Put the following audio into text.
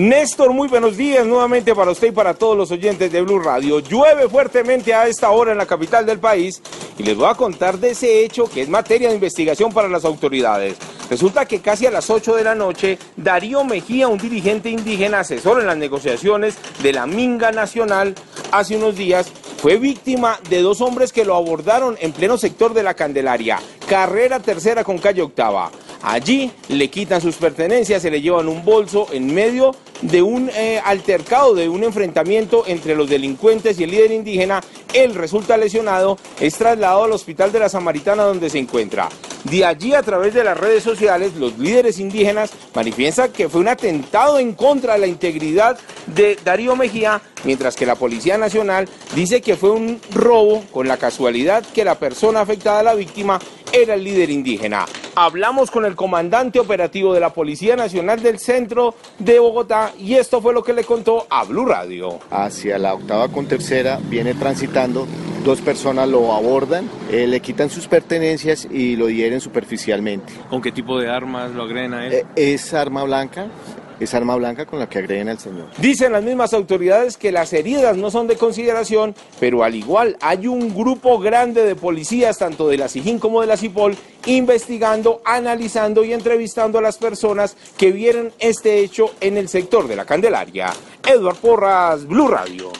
Néstor, muy buenos días nuevamente para usted y para todos los oyentes de Blue Radio. Llueve fuertemente a esta hora en la capital del país y les voy a contar de ese hecho que es materia de investigación para las autoridades. Resulta que casi a las 8 de la noche, Darío Mejía, un dirigente indígena asesor en las negociaciones de la Minga Nacional, hace unos días fue víctima de dos hombres que lo abordaron en pleno sector de la Candelaria, carrera tercera con calle octava. Allí le quitan sus pertenencias, se le llevan un bolso en medio de un eh, altercado, de un enfrentamiento entre los delincuentes y el líder indígena. Él resulta lesionado, es trasladado al hospital de la Samaritana donde se encuentra. De allí, a través de las redes sociales, los líderes indígenas manifiestan que fue un atentado en contra de la integridad de Darío Mejía, mientras que la Policía Nacional dice que fue un robo con la casualidad que la persona afectada, la víctima, era el líder indígena. Hablamos con el comandante operativo de la Policía Nacional del Centro de Bogotá y esto fue lo que le contó a Blue Radio. Hacia la octava con tercera viene transitando dos personas lo abordan, eh, le quitan sus pertenencias y lo hieren superficialmente. ¿Con qué tipo de armas lo agreden a él? Eh, es arma blanca, es arma blanca con la que agreden al señor. Dicen las mismas autoridades que las heridas no son de consideración, pero al igual hay un grupo grande de policías, tanto de la SIGIN como de la CIPOL, investigando, analizando y entrevistando a las personas que vieron este hecho en el sector de la Candelaria. Edward Porras, Blue Radio.